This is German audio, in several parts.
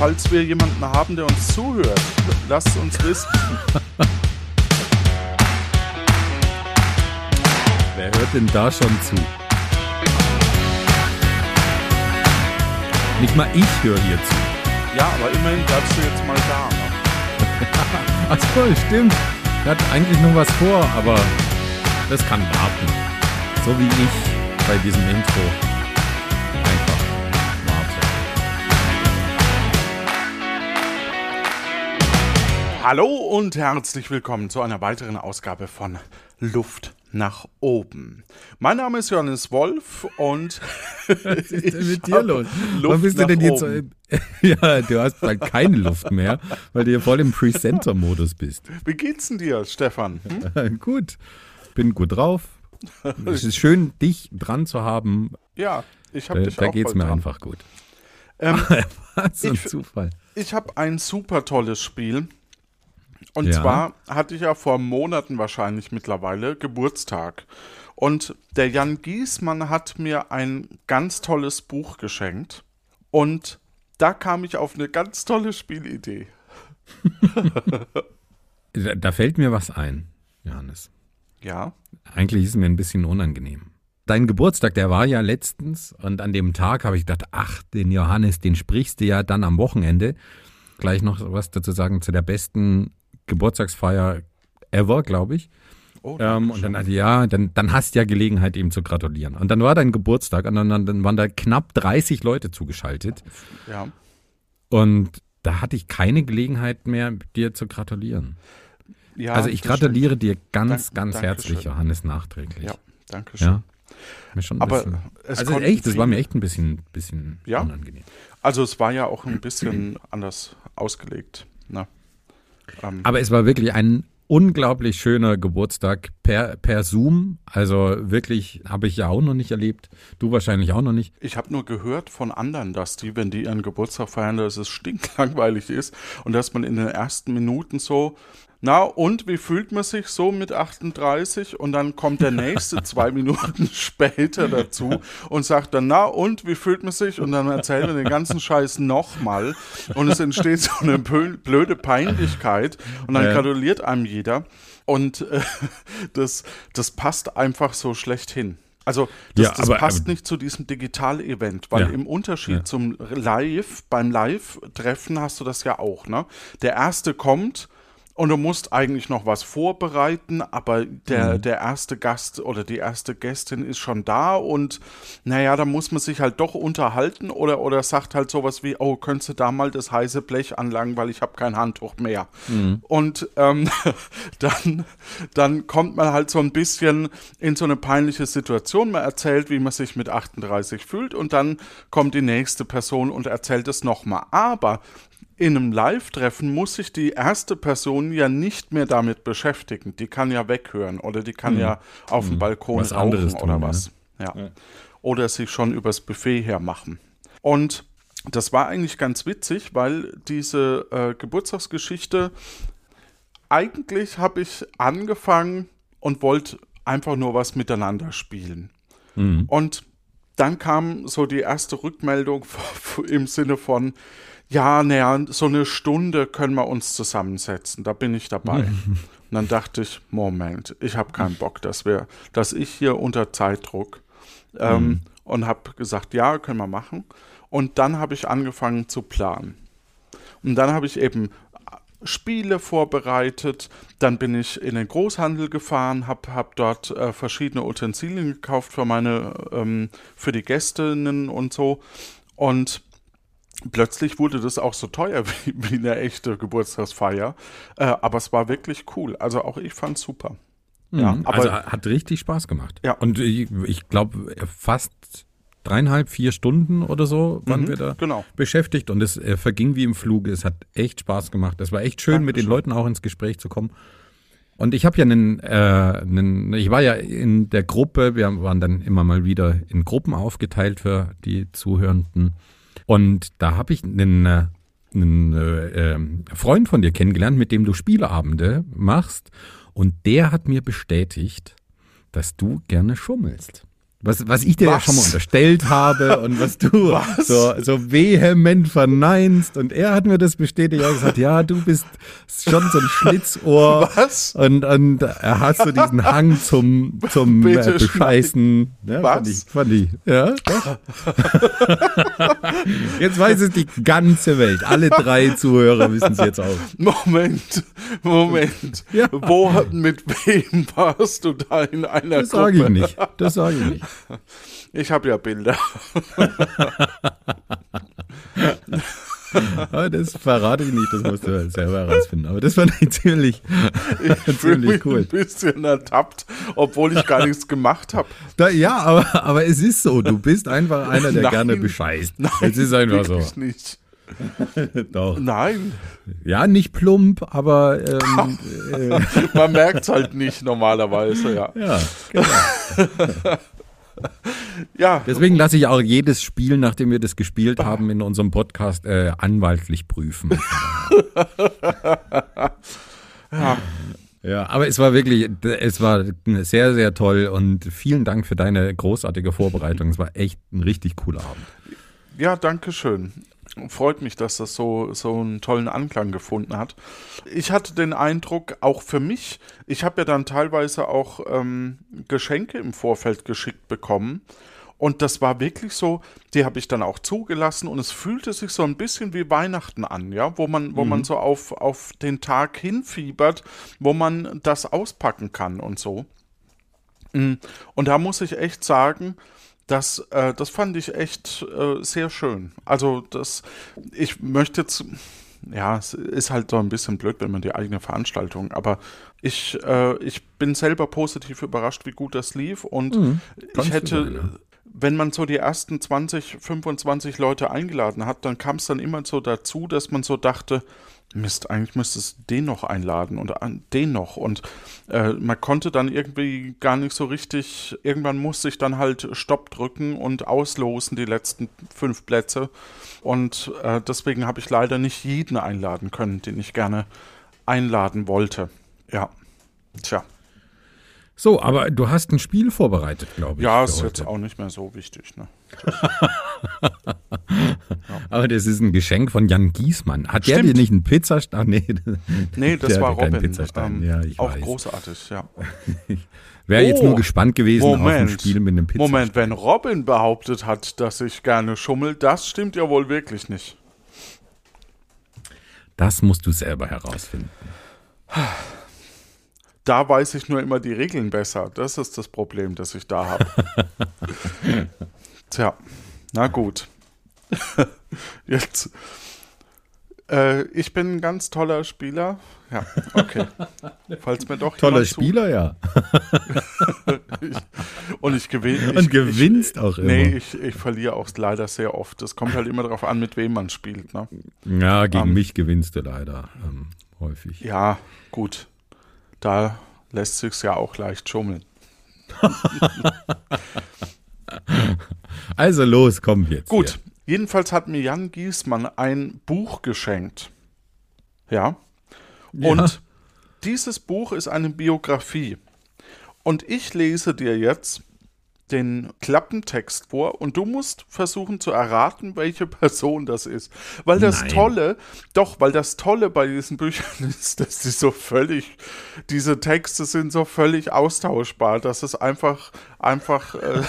falls wir jemanden haben, der uns zuhört, lasst uns wissen. Wer hört denn da schon zu? Nicht mal ich höre hier zu. Ja, aber immerhin bleibst du jetzt mal da. Ne? Ach so, stimmt. Er hat eigentlich noch was vor, aber das kann warten. So wie ich bei diesem Intro. Hallo und herzlich willkommen zu einer weiteren Ausgabe von Luft nach oben. Mein Name ist Johannes Wolf und Was ist denn mit dir los? Warum bist du denn jetzt so, Ja, du hast bald keine Luft mehr, weil du ja voll im Presenter-Modus bist. Wie geht's denn dir, Stefan? Hm? gut, bin gut drauf. Es ist schön, dich dran zu haben. Ja, ich habe Äh, dich da auch geht's voll mir dran. einfach gut. Ähm, Was ein Ich- Zufall. ich habe ein super tolles Spiel. Und Ja. zwar hatte ich ja vor Monaten wahrscheinlich mittlerweile Geburtstag. Und der Jan Giesmann hat mir ein ganz tolles Buch geschenkt. Und da kam ich auf eine ganz tolle Spielidee. Da, da fällt mir was ein, Johannes. Ja, Eigentlich ist es mir ein bisschen unangenehm. Dein Geburtstag, der war ja letztens und an dem Tag habe ich gedacht, ach, den Johannes, den sprichst du ja dann am Wochenende. Gleich noch was dazu sagen zu der besten Geburtstagsfeier ever, glaube ich. Oh, Ähm, und dann ich, ja, dann, dann hast du ja Gelegenheit, ihm zu gratulieren. Und dann war dein Geburtstag und dann, dann waren da knapp 30 Leute zugeschaltet. ja. Und da hatte ich keine Gelegenheit mehr, dir zu gratulieren. ja also ich das stimmt. gratuliere dir ganz, Dank- ganz herzlich, Johannes, nachträglich. Ja, danke schön. Ja. Mir schon Aber bisschen, also echt, das war mir echt ein bisschen, bisschen Ja? unangenehm. Also es war ja auch ein bisschen anders ausgelegt. Ne? Ähm, Aber es war wirklich ein unglaublich schöner Geburtstag per, per Zoom. Also wirklich habe ich ja auch noch nicht erlebt. Du wahrscheinlich auch noch nicht. Ich habe nur gehört von anderen, dass die, wenn die ihren Geburtstag feiern, dass es stinklangweilig ist und dass man in den ersten Minuten so, na und wie fühlt man sich so mit 38? Und dann kommt der nächste zwei Minuten später dazu und sagt dann, na und wie fühlt man sich? Und dann erzählt er den ganzen Scheiß nochmal und es entsteht so eine blöde Peinlichkeit und dann Ja. gratuliert einem jeder und äh, das, das passt einfach so schlecht hin. Also das, Ja, das aber- passt aber- nicht zu diesem Digital-Event, weil Ja. im Unterschied Ja. zum Live, beim Live-Treffen hast du das ja auch, ne? Der Erste kommt und du musst eigentlich noch was vorbereiten, aber der, Mhm. der erste Gast oder die erste Gästin ist schon da und naja, da muss man sich halt doch unterhalten oder, oder sagt halt sowas wie, oh, könntest du da mal das heiße Blech anlangen, weil ich habe kein Handtuch mehr. Und ähm, dann, dann kommt man halt so ein bisschen in so eine peinliche Situation. Man erzählt, wie man sich mit 38 fühlt und dann kommt die nächste Person und erzählt es nochmal. Aber in einem Live-Treffen muss sich die erste Person ja nicht mehr damit beschäftigen. Die kann ja weghören oder die kann ja auf dem Balkon Mhm. Was rauchen anderes oder tun, was. Ja. Oder sich schon übers Buffet hermachen. Und das war eigentlich ganz witzig, weil diese äh, Geburtstagsgeschichte eigentlich habe ich angefangen und wollte einfach nur was miteinander spielen. Und dann kam so die erste Rückmeldung im Sinne von, ja, naja, so eine Stunde können wir uns zusammensetzen, da bin ich dabei. Und dann dachte ich, Moment, ich habe keinen Bock, dass wir, dass ich hier unter Zeitdruck ähm, und habe gesagt, ja, können wir machen. Und dann habe ich angefangen zu planen. Und dann habe ich eben Spiele vorbereitet, dann bin ich in den Großhandel gefahren, habe hab dort äh, verschiedene Utensilien gekauft für meine, ähm, für die Gästinnen und so. Und plötzlich wurde das auch so teuer wie, wie eine echte Geburtstagsfeier. Äh, aber es war wirklich cool. Also auch ich fand super. Ja, Mhm. aber also hat richtig Spaß gemacht. Ja. Und ich, ich glaube, fast dreieinhalb, vier Stunden oder so waren Mhm, wir da genau. beschäftigt und es äh, verging wie im Fluge. Es hat echt Spaß gemacht. Es war echt schön, mit den Leuten auch ins Gespräch zu kommen. Und ich habe ja einen, äh, einen, ich war ja in der Gruppe, wir waren dann immer mal wieder in Gruppen aufgeteilt für die Zuhörenden. Und da habe ich einen, äh, einen äh, ähm, Freund von dir kennengelernt, mit dem du Spieleabende machst. Und der hat mir bestätigt, dass du gerne schummelst. Was, was ich dir was? ja schon mal unterstellt habe und was du was? So, so vehement verneinst. Und er hat mir das bestätigt. Er hat gesagt, ja, du bist schon so ein Schlitzohr. Was? Und, und er hat so diesen Hang zum, zum äh, Bescheißen. Ja, was? Fand ich, fand ich. Ja, doch. jetzt weiß es die ganze Welt. Alle drei Zuhörer wissen es jetzt auch. Moment, Moment. Ja. Wo, mit wem warst du da in einer das Gruppe? Das sage ich nicht. Das sage ich nicht. Ich habe ja Bilder. Aber das verrate ich nicht, das musst du halt selber herausfinden. Aber das fand ich ziemlich, ich ziemlich cool. ein bisschen ertappt, obwohl ich gar nichts gemacht habe. Ja, aber, aber es ist so. Du bist einfach einer, der nein, gerne bescheißt. Nein, es ist einfach so. nicht. Doch. Nein. Ja, nicht plump, aber ähm, äh. man merkt es halt nicht normalerweise, ja. Ja, genau. Ja. Deswegen lasse ich auch jedes Spiel, nachdem wir das gespielt haben, in unserem Podcast äh, anwaltlich prüfen. ja. Ja, aber es war wirklich, es war sehr, sehr toll und vielen Dank für deine großartige Vorbereitung. Es war echt ein richtig cooler Abend. Ja, danke schön freut mich, dass das so, so einen tollen Anklang gefunden hat. Ich hatte den Eindruck, auch für mich, ich habe ja dann teilweise auch ähm, Geschenke im Vorfeld geschickt bekommen. Und das war wirklich so, die habe ich dann auch zugelassen und es fühlte sich so ein bisschen wie Weihnachten an, ja, wo man, wo mhm. man so auf, auf den Tag hinfiebert, wo man das auspacken kann und so. Mm. Und da muss ich echt sagen, das, äh, das fand ich echt äh, sehr schön. Also das, ich möchte jetzt, ja, es ist halt so ein bisschen blöd, wenn man die eigene Veranstaltung, aber ich, äh, ich bin selber positiv überrascht, wie gut das lief und mhm, ich hätte. Wenn man so die ersten 20, 25 Leute eingeladen hat, dann kam es dann immer so dazu, dass man so dachte, Mist, eigentlich müsste es den noch einladen und den noch. Und äh, man konnte dann irgendwie gar nicht so richtig, irgendwann musste ich dann halt Stopp drücken und auslosen die letzten fünf Plätze. Und äh, deswegen habe ich leider nicht jeden einladen können, den ich gerne einladen wollte. Ja, tja. So, aber du hast ein Spiel vorbereitet, glaube ich. Ja, ist jetzt auch nicht mehr so wichtig. Ne? ja. Aber das ist ein Geschenk von Jan Giesmann. Hat Stimmt. der dir nicht einen Pizzastein? Nee, nee das war Robin. Ähm, ja, ich auch weiß. großartig, ja. Wäre oh, jetzt nur oh, gespannt gewesen Moment, auf ein Spiel mit einem Pizzastein. Moment, wenn Robin behauptet hat, dass ich gerne schummel, das stimmt ja wohl wirklich nicht. Das musst du selber herausfinden. Da weiß ich nur immer die Regeln besser. Das ist das Problem, das ich da habe. Tja, na gut. Jetzt. Äh, ich bin ein ganz toller Spieler. Ja, okay. Falls mir doch Toller Spieler, ja. ich, und ich gewinne. Und gewinnst ich, auch immer. Nee, ich, ich verliere auch leider sehr oft. Es kommt halt immer darauf an, mit wem man spielt. Ne? Ja, gegen um, ähm, mich gewinnst du leider ähm, häufig. Ja, gut. Da lässt sich ja auch leicht schummeln. also los, komm jetzt. Gut, hier. jedenfalls hat mir Jan Giesmann ein Buch geschenkt. Ja. ja. Und dieses Buch ist eine Biografie. Und ich lese dir jetzt den Klappentext vor und du musst versuchen zu erraten, welche Person das ist. Weil das Nein. Tolle, doch, weil das Tolle bei diesen Büchern ist, dass die so völlig, diese Texte sind so völlig austauschbar, dass es einfach, einfach äh,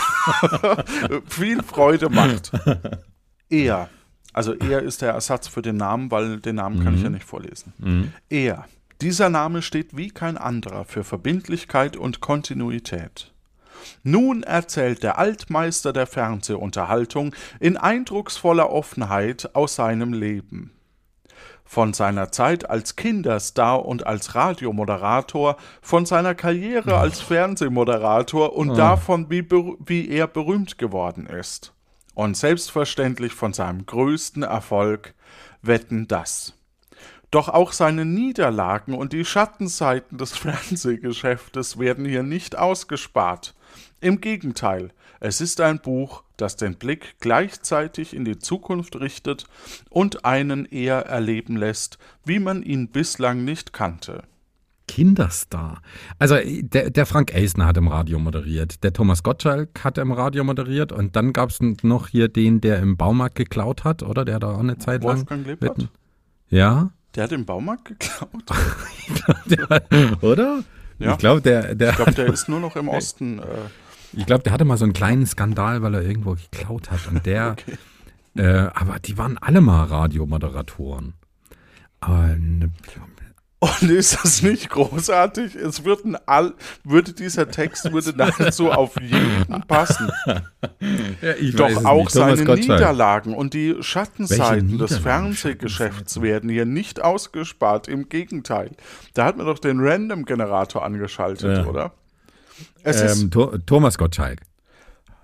viel Freude macht. Er, also er ist der Ersatz für den Namen, weil den Namen mhm. kann ich ja mhm. nicht vorlesen. Mhm. Er. Dieser Name steht wie kein anderer für Verbindlichkeit und Kontinuität. Nun erzählt der Altmeister der Fernsehunterhaltung in eindrucksvoller Offenheit aus seinem Leben. Von seiner Zeit als Kinderstar und als Radiomoderator, von seiner Karriere als Fernsehmoderator und oh. davon, wie, wie er berühmt geworden ist. Und selbstverständlich von seinem größten Erfolg Wetten das. Doch auch seine Niederlagen und die Schattenseiten des Fernsehgeschäftes werden hier nicht ausgespart. Im Gegenteil, es ist ein Buch, das den Blick gleichzeitig in die Zukunft richtet und einen eher erleben lässt, wie man ihn bislang nicht kannte. Kinderstar. Also der, der Frank Elsner hat im Radio moderiert, der Thomas Gottschalk hat im Radio moderiert und dann gab es noch hier den, der im Baumarkt geklaut hat, oder? Der hat auch eine Zeit Wolfgang lang. Lippert? Ja. Der hat im Baumarkt geklaut. der, oder? Ja. Ich glaube, der, der, Ich glaube, der ist nur noch im Osten. Äh, ich glaube, der hatte mal so einen kleinen Skandal, weil er irgendwo geklaut hat. Und der, okay. äh, aber die waren alle mal Radiomoderatoren. Aber Und ist das nicht großartig? Es würden all, würde dieser Text würde nahezu auf jeden passen. ja, Doch auch seine. Niederlagen und die Schattenseiten des? Fernsehgeschäfts werden hier nicht ausgespart. Im Gegenteil. Da hat man doch den Random-Generator angeschaltet, Ja. oder? Ähm, Tho- Thomas Gottschalk.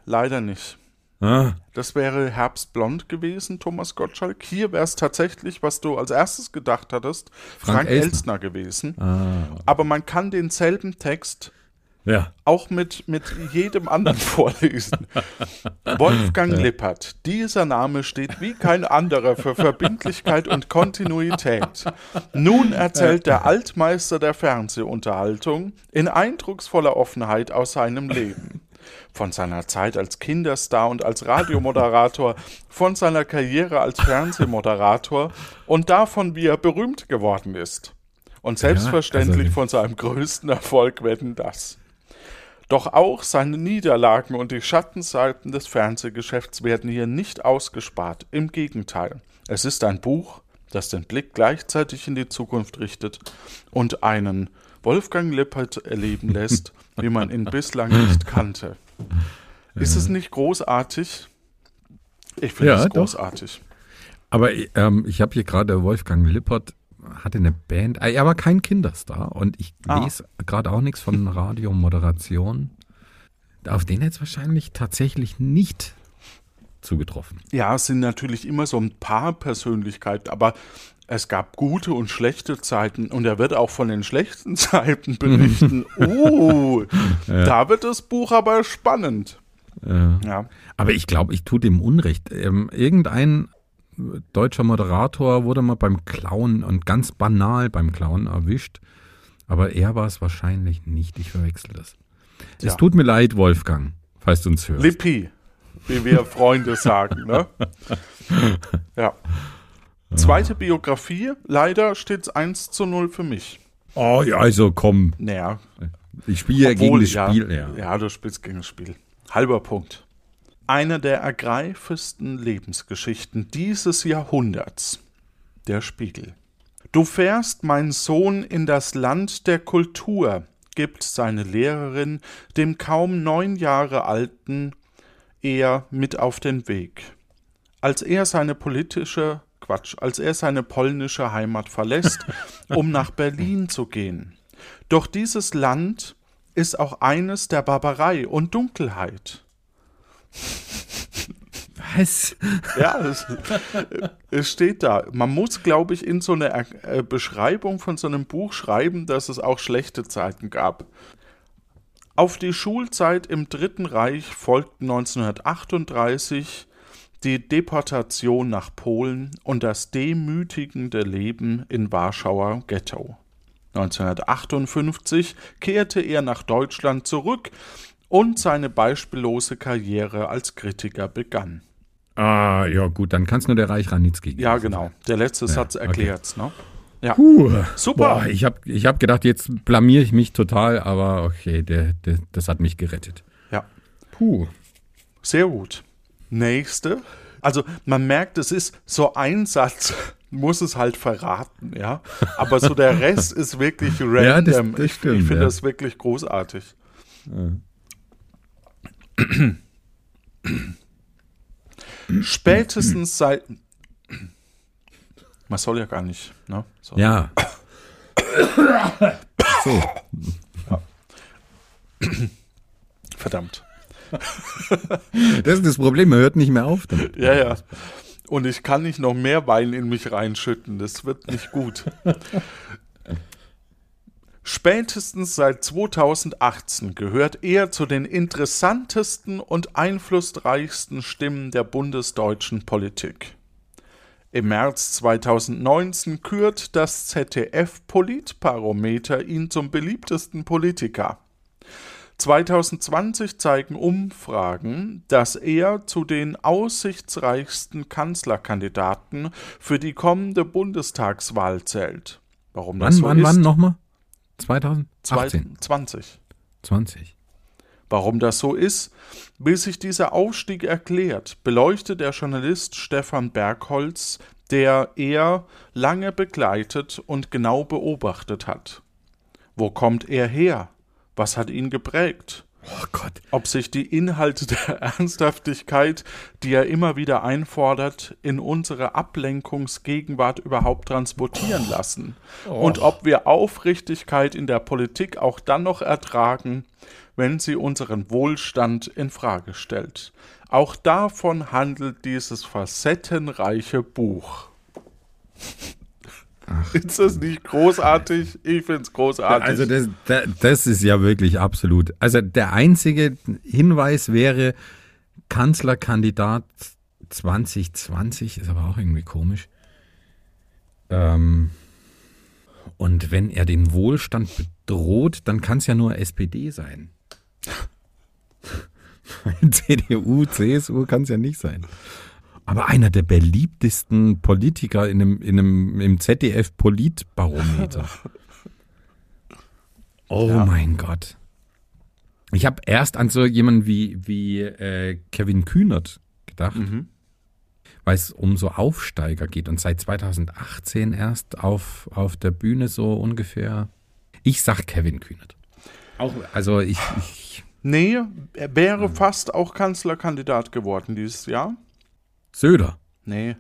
leider nicht. Ah, Das wäre Herbstblond gewesen, Thomas Gottschalk. Hier wäre es tatsächlich, was du als erstes gedacht hattest, Frank Frank, Elstner. Elstner gewesen. ah, Aber man kann denselben Text ja. auch mit, mit jedem anderen vorlesen. Wolfgang Lippert. Dieser Name steht wie kein anderer für Verbindlichkeit und Kontinuität. Nun erzählt der Altmeister der Fernsehunterhaltung in eindrucksvoller Offenheit aus seinem Leben. Von seiner Zeit als Kinderstar und als Radiomoderator, von seiner Karriere als Fernsehmoderator und davon, wie er berühmt geworden ist. Und selbstverständlich also- von seinem größten Erfolg werden das. Doch auch seine Niederlagen und die Schattenseiten des Fernsehgeschäfts werden hier nicht ausgespart. Im Gegenteil, es ist ein Buch, das den Blick gleichzeitig in die Zukunft richtet und einen Wolfgang Lippert erleben lässt, wie man ihn bislang nicht kannte. Ist es nicht großartig? Ich finde Ja, es doch. großartig. Aber ähm, ich habe hier gerade Wolfgang Lippert hatte eine Band, äh, er war kein Kinderstar und ich Ah. lese gerade auch nichts von Radiomoderation. Auf den es wahrscheinlich tatsächlich nicht zugetroffen. Ja, es sind natürlich immer so ein paar Persönlichkeiten, aber es gab gute und schlechte Zeiten und er wird auch von den schlechten Zeiten berichten. uh, da wird das Buch aber spannend. Äh, Ja. aber ich glaube, ich tue dem Unrecht. Ähm, irgendein deutscher Moderator wurde mal beim Klauen und ganz banal beim Klauen erwischt. Aber er war es wahrscheinlich nicht. Ich verwechsel das. Ja. Es tut mir leid, Wolfgang, falls du uns hörst. Lippi, wie wir Freunde sagen. Ne? Ja. Zweite Biografie, leider steht es 1 zu 0 für mich. oh ja, also komm. Naja, Ich spiele ja gegen das ja, Spiel. Ja. ja, du spielst gegen das Spiel. Halber Punkt. Eine der ergreifendsten Lebensgeschichten dieses Jahrhunderts. Der Spiegel. Du fährst, mein Sohn, in das Land der Kultur, gibt seine Lehrerin dem kaum neun Jahre alten er mit auf den Weg. Als er seine politische Quatsch, als er seine polnische Heimat verlässt, um nach Berlin zu gehen. Doch dieses Land ist auch eines der Barbarei und Dunkelheit. Was? Ja, es, es steht da. Man muss, glaube ich, in so eine äh, Beschreibung von so einem Buch schreiben, dass es auch schlechte Zeiten gab. Auf die Schulzeit im Dritten Reich folgten 1938 die Deportation nach Polen und das demütigende Leben in Warschauer Ghetto. 1958 kehrte er nach Deutschland zurück und seine beispiellose Karriere als Kritiker begann. Ah, ja gut, dann kann es nur der Reich Ranitzky geben. Ja, genau. Der letzte Satz okay. erklärt's, ne? Ja. Puh, Super. Boah, ich habe ich hab gedacht, jetzt blamier ich mich total, aber okay, der, der, das hat mich gerettet. Ja. Puh. Sehr gut. Nächste. Also man merkt, es ist so ein Satz, muss es halt verraten, ja. Aber so der Rest ist wirklich random. Ja, das- das ich stimmt, ich finde ja. das wirklich großartig. Spätestens seit. Man soll ja gar nicht, ne? So. Ja. so. Verdammt. Das ist das Problem, er hört nicht mehr auf damit. Ja, ja. Und ich kann nicht noch mehr Wein in mich reinschütten. Das wird nicht gut. Spätestens seit 2018 gehört er zu den interessantesten und einflussreichsten Stimmen der bundesdeutschen Politik. Im März 2019 kürt das ZDF Politbarometer ihn zum beliebtesten Politiker. 2020 zeigen Umfragen, dass er zu den aussichtsreichsten Kanzlerkandidaten für die kommende Bundestagswahl zählt. Warum Wann, das so wann, ist? wann nochmal? 2018. 20. 20. Warum das so ist, bis sich dieser Aufstieg erklärt, beleuchtet der Journalist Stefan Bergholz, der er lange begleitet und genau beobachtet hat. Wo kommt er her? Was hat ihn geprägt? Oh Gott. Ob sich die Inhalte der Ernsthaftigkeit, die er immer wieder einfordert, in unsere Ablenkungsgegenwart überhaupt transportieren lassen. Und ob wir Aufrichtigkeit in der Politik auch dann noch ertragen, wenn sie unseren Wohlstand in Frage stellt. Auch davon handelt dieses facettenreiche Buch. Ist das nicht großartig? Ich finde es großartig. Also das, das, das ist ja wirklich absolut. Also der einzige Hinweis wäre Kanzlerkandidat 2020, ist aber auch irgendwie komisch. Ähm, und wenn er den Wohlstand bedroht, dann kann es ja nur SPD sein. CDU, CSU kann es ja nicht sein. Aber einer der beliebtesten Politiker in einem, in einem, im ZDF-Politbarometer. Oh Ja. mein Gott. Ich habe erst an so jemanden wie, wie äh, Kevin Kühnert gedacht, Mhm. weil es um so Aufsteiger geht und seit 2018 erst auf, auf der Bühne so ungefähr. Ich sag Kevin Kühnert. Auch, also ich, ich Nee, er wäre fast auch Kanzlerkandidat geworden dieses Jahr. Söder. Nee,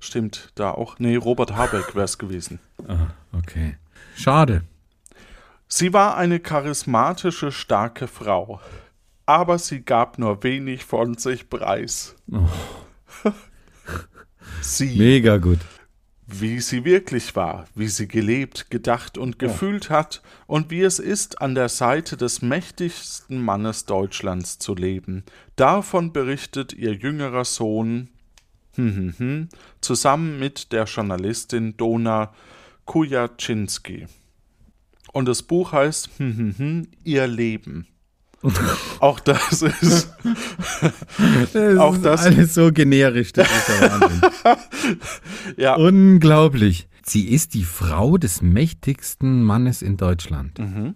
stimmt da auch. Nee, Robert Habeck wäre es gewesen. Ah, okay. Schade. Sie war eine charismatische, starke Frau. Aber sie gab nur wenig von sich preis. Oh. Sie, Mega gut. wie sie wirklich war, wie sie gelebt, gedacht und gefühlt hat und wie es ist, an der Seite des mächtigsten Mannes Deutschlands zu leben. Davon berichtet ihr jüngerer Sohn zusammen mit der Journalistin Dona Kujaczynski. Und das Buch heißt hm, hm, hm, Ihr Leben. Auch das ist Das Auch ist das- alles so generisch. Das ist der Wahnsinn. ja Unglaublich. Sie ist die Frau des mächtigsten Mannes in Deutschland. mhm,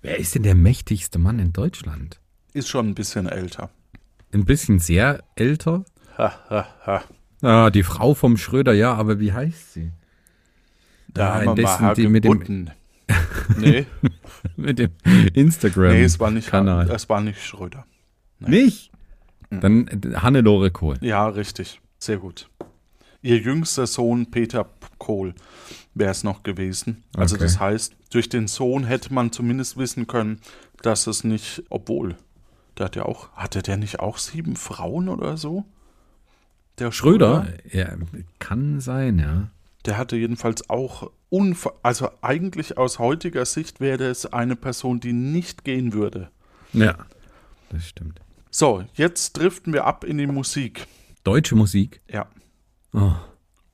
Wer ist denn der mächtigste Mann in Deutschland? ist schon ein bisschen älter. Ein bisschen sehr älter. Ha, ha, ha. Ah, die Frau vom Schröder, ja, aber wie heißt sie? Da Ah, haben wir mal die mit dem-. Nee, Mit dem Instagram. nee, es war nicht Kanal. Es war nicht Schröder. Nicht? Dann äh, Hannelore Kohl. Ja, richtig. Sehr gut. Ihr jüngster Sohn Peter Kohl wäre es noch gewesen. Also Okay. das heißt, durch den Sohn hätte man zumindest wissen können, dass es nicht, obwohl, der hat ja auch, hatte der nicht auch sieben Frauen oder so? Der Schröder? Ja, kann sein, ja. Der hatte jedenfalls auch unver also eigentlich aus heutiger Sicht wäre es eine Person, die nicht gehen würde. Ja, das stimmt. So, jetzt driften wir ab in die Musik. Deutsche Musik? Ja. Oh,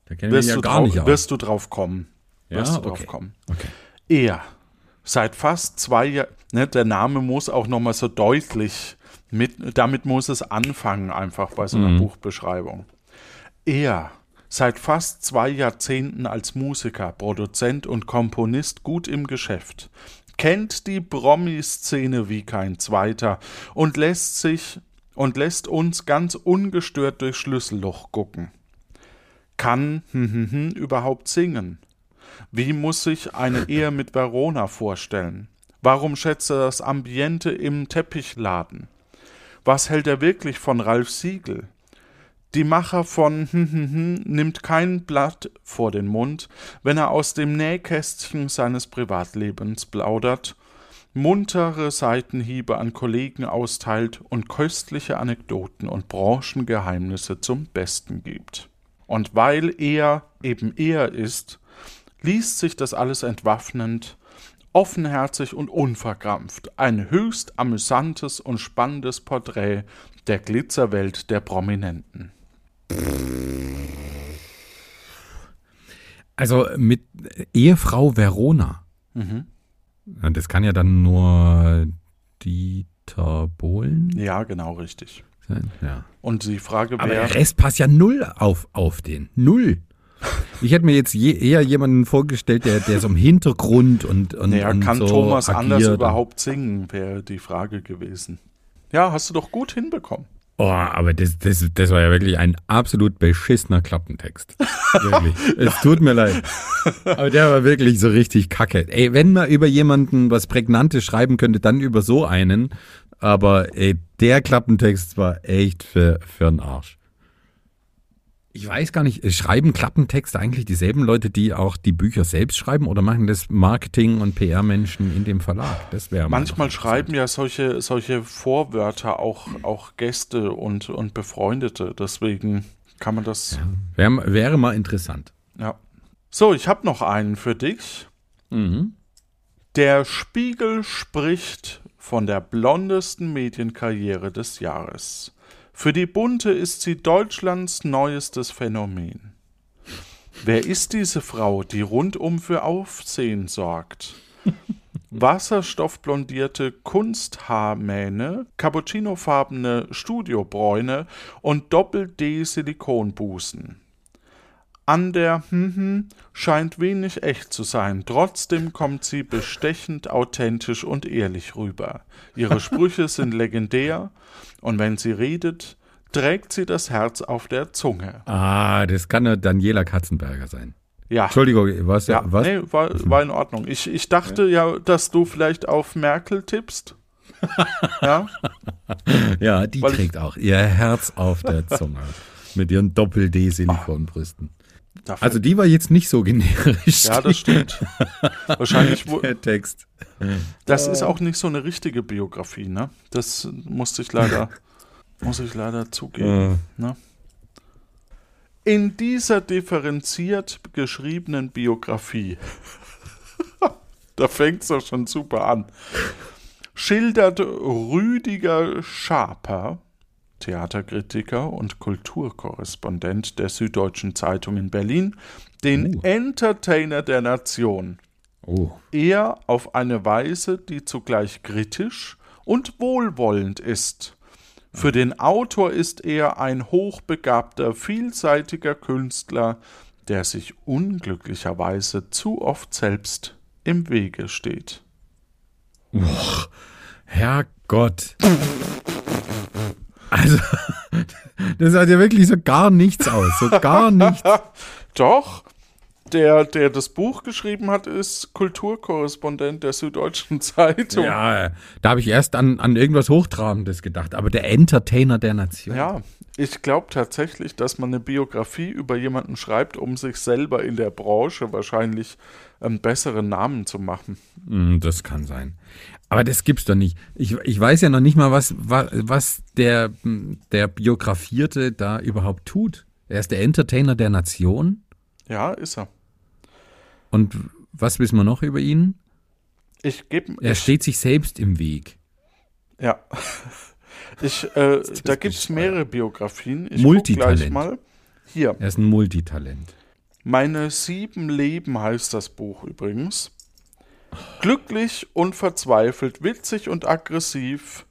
da kenne ich mich Wirst, ja du, gar nicht aus. wirst du drauf kommen. Ja, wirst du drauf okay. kommen. Okay. Er. Seit fast zwei Jahren, ne, der Name muss auch nochmal so deutlich, mit, damit muss es anfangen, einfach bei so einer Mhm. Buchbeschreibung. Er. Seit fast zwei Jahrzehnten als Musiker, Produzent und Komponist gut im Geschäft. Kennt die Promi-Szene wie kein zweiter und lässt sich und lässt uns ganz ungestört durch Schlüsselloch gucken. Kann hm, hm, hm, überhaupt singen? Wie muss sich eine Ehe mit Verona vorstellen? Warum schätzt er das Ambiente im Teppichladen? Was hält er wirklich von Ralf Siegel? Die Macher von hm, hm, hm, nimmt kein Blatt vor den Mund, wenn er aus dem Nähkästchen seines Privatlebens plaudert, muntere Seitenhiebe an Kollegen austeilt und köstliche Anekdoten und Branchengeheimnisse zum Besten gibt. Und weil er eben er ist, liest sich das alles entwaffnend, offenherzig und unverkrampft, ein höchst amüsantes und spannendes Porträt der Glitzerwelt der Prominenten. Also mit Ehefrau Verona. Mhm. Das kann ja dann nur Dieter Bohlen Ja, genau, richtig. sein. Ja. Und die Frage Aber wäre, der Rest passt ja null auf, auf den. Null. Ich hätte mir jetzt je, eher jemanden vorgestellt, der, der so im Hintergrund und, und, naja, und kann so Thomas anders agiert. überhaupt singen, wäre die Frage gewesen. Ja, hast du doch gut hinbekommen. Oh, aber das, das, das war ja wirklich ein absolut beschissener Klappentext. Wirklich. es tut mir leid. Aber der war wirklich so richtig kacke. Ey, wenn man über jemanden was Prägnantes schreiben könnte, dann über so einen. Aber ey, der Klappentext war echt für, für den Arsch. Ich weiß gar nicht, schreiben Klappentexte eigentlich dieselben Leute, die auch die Bücher selbst schreiben oder machen das Marketing- und PR-Menschen in dem Verlag? Das wäre mal Manchmal schreiben ja solche, solche Vorwörter auch, auch Gäste und, und Befreundete. Deswegen kann man das. Wär, wäre mal interessant. Ja. So, ich habe noch einen für dich. Mhm. Der Spiegel spricht von der blondesten Medienkarriere des Jahres. Für die Bunte ist sie Deutschlands neuestes Phänomen. Wer ist diese Frau, die rundum für Aufsehen sorgt? Wasserstoffblondierte Kunsthaarmähne, cappuccinofarbene Studiobräune und Doppel-D-Silikonbusen. An der hm scheint wenig echt zu sein. Trotzdem kommt sie bestechend authentisch und ehrlich rüber. Ihre Sprüche sind legendär und wenn sie redet, trägt sie das Herz auf der Zunge. Ah, das kann ja Daniela Katzenberger sein. Ja. Entschuldigung, was? Ja, was? nee, war, war in Ordnung. Ich, ich dachte ja. dass du vielleicht auf Merkel tippst. ja, Ja, die Weil trägt auch ihr Herz auf der Zunge. Mit ihren Doppel-D-Silikonbrüsten. Dafür- Also die war jetzt nicht so generisch. ja, das stimmt. Wahrscheinlich, wo, der Text. das ist auch nicht so eine richtige Biografie, ne? Das musste ich leider, muss ich leider zugeben. Ne? In dieser differenziert geschriebenen Biografie, da fängt es doch schon super an, schildert Rüdiger Schaper, Theaterkritiker und Kulturkorrespondent der Süddeutschen Zeitung in Berlin, den Uh. Entertainer der Nation. oh. Er auf eine Weise, die zugleich kritisch und wohlwollend ist. Für den Autor ist er ein hochbegabter, vielseitiger Künstler, der sich unglücklicherweise zu oft selbst im Wege steht. Herrgott. Also, das hat ja wirklich so gar nichts aus. So gar nichts. Doch, der, der das Buch geschrieben hat, ist Kulturkorrespondent der Süddeutschen Zeitung. Ja, da habe ich erst an, an irgendwas Hochtrabendes gedacht. Aber der Entertainer der Nation. Ja, ich glaube tatsächlich, dass man eine Biografie über jemanden schreibt, um sich selber in der Branche wahrscheinlich einen besseren Namen zu machen. Hm, Das kann sein. Aber das gibt's doch nicht. Ich, ich weiß ja noch nicht mal, was, was, was der, der Biografierte da überhaupt tut. Er ist der Entertainer der Nation. Ja, ist er. Und was wissen wir noch über ihn? Ich gebe. Er steht sich selbst im Weg. Ja. Ich, äh, da gibt es mehrere Biografien. Ich Multitalent. gleich mal. Hier. Er ist ein Multitalent. Meine sieben Leben heißt das Buch übrigens. Glücklich und verzweifelt, witzig und aggressiv,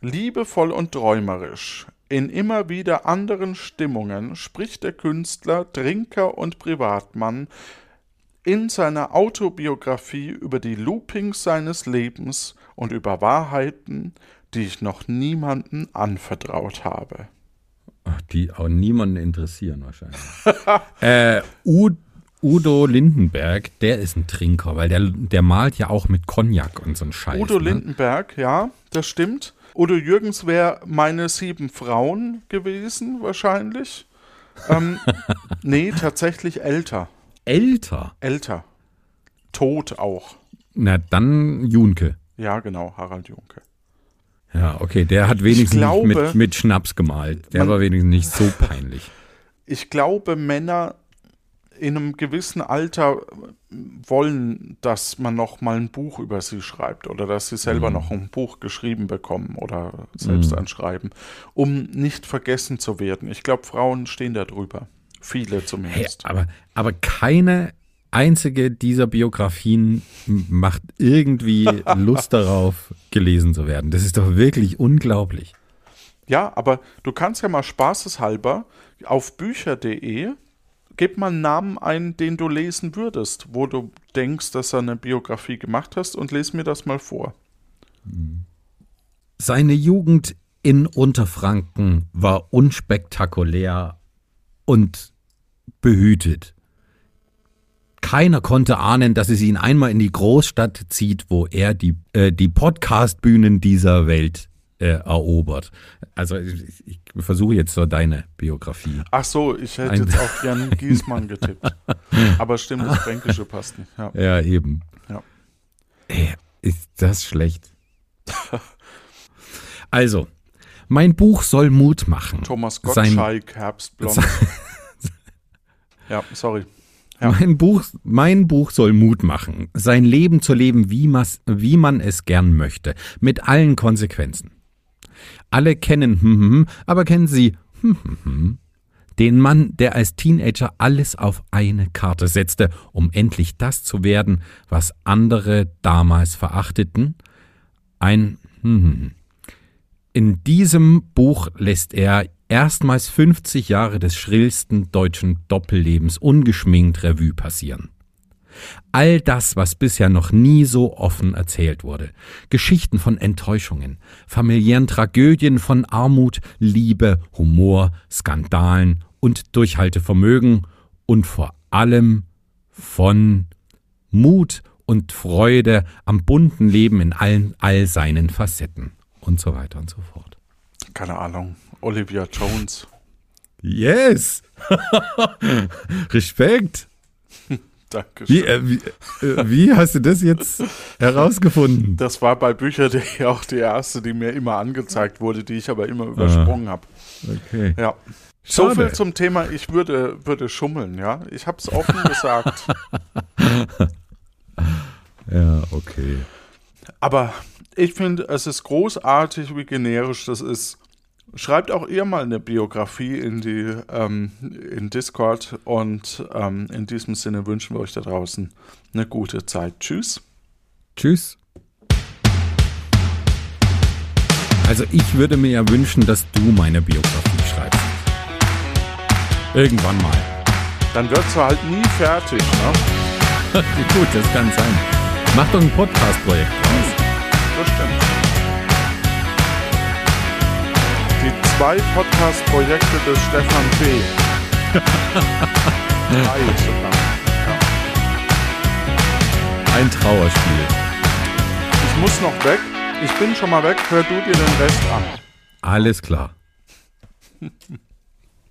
liebevoll und träumerisch. In immer wieder anderen Stimmungen spricht der Künstler, Trinker und Privatmann in seiner Autobiografie über die Loopings seines Lebens und über Wahrheiten, die ich noch niemanden anvertraut habe. Ach, die auch niemanden interessieren wahrscheinlich. äh, Udo Lindenberg, der ist ein Trinker, weil der, der malt ja auch mit Cognac und so ein Scheiß. Udo ne? Lindenberg, ja, das stimmt. Udo Jürgens wäre meine sieben Frauen gewesen, wahrscheinlich. Ähm, nee, tatsächlich älter. Älter. Älter. Tot auch. Na, dann Junke. Ja, genau, Harald Junke. Ja, okay, der hat wenigstens glaube, nicht mit, mit Schnaps gemalt. Der man- war wenigstens nicht so peinlich. Ich glaube, Männer in einem gewissen Alter wollen, dass man noch mal ein Buch über sie schreibt oder dass sie selber noch ein Buch geschrieben bekommen oder selbst anschreiben, um nicht vergessen zu werden. Ich glaube, Frauen stehen da drüber. Viele Hey, zumindest. aber, aber keine einzige dieser Biografien macht irgendwie Lust darauf, gelesen zu werden. Das ist doch wirklich unglaublich. Ja, aber du kannst ja mal spaßeshalber auf bücher.de gib mal einen Namen ein, den du lesen würdest, wo du denkst, dass er eine Biografie gemacht hast und lese mir das mal vor. Seine Jugend in Unterfranken war unspektakulär und behütet. Keiner konnte ahnen, dass es ihn einmal in die Großstadt zieht, wo er die, äh, die Podcast-Bühnen dieser Welt äh, erobert. Also ich, ich versuche jetzt so deine Biografie. Ach so, ich hätte Ein- jetzt auf Jan Giesmann getippt. Aber stimmt, das Fränkische passt nicht. Ja. Ja, eben. Ja. Ey, ist das schlecht. Also, mein Buch soll Mut machen. Thomas Gottschalk, Herbstblond. ja, sorry. Ja. Mein, Buch, mein Buch soll Mut machen, sein Leben zu leben, wie, mas, wie man es gern möchte, mit allen Konsequenzen. Alle kennen, hm, hm, hm, aber kennen Sie den Mann, der als Teenager alles auf eine Karte setzte, um endlich das zu werden, was andere damals verachteten? Ein hm, hm. In diesem Buch lässt er erstmals 50 Jahre des schrillsten deutschen Doppellebens ungeschminkt Revue passieren. All das, was bisher noch nie so offen erzählt wurde. Geschichten von Enttäuschungen, familiären Tragödien von Armut, Liebe, Humor, Skandalen und Durchhaltevermögen und vor allem von Mut und Freude am bunten Leben in allen, all seinen Facetten und so weiter und so fort. Keine Ahnung. Olivia Jones. Yes! Respekt! Dankeschön. Wie, äh, wie, äh, wie hast du das jetzt herausgefunden? Das war bei Bücher.de auch die erste, die mir immer angezeigt wurde, die ich aber immer übersprungen habe. Okay. Ja. So viel zum Thema, ich würde, würde schummeln, ja. Ich habe es offen gesagt. Ja, okay. Aber ich finde, es ist großartig, wie generisch das ist. Schreibt auch ihr mal eine Biografie in die ähm, in Discord und ähm, in diesem Sinne wünschen wir euch da draußen eine gute Zeit. Tschüss. Tschüss. Also ich würde mir ja wünschen, dass du meine Biografie schreibst. Irgendwann mal. Dann wird sie halt nie fertig, ne? Gut, das kann sein. Mach doch ein Podcast-Projekt. Das stimmt. Die zwei Podcast-Projekte des Stefan B. Drei sogar. Ein Trauerspiel. Ich muss noch weg. Ich bin schon mal weg. Hör du dir den Rest an. Alles klar.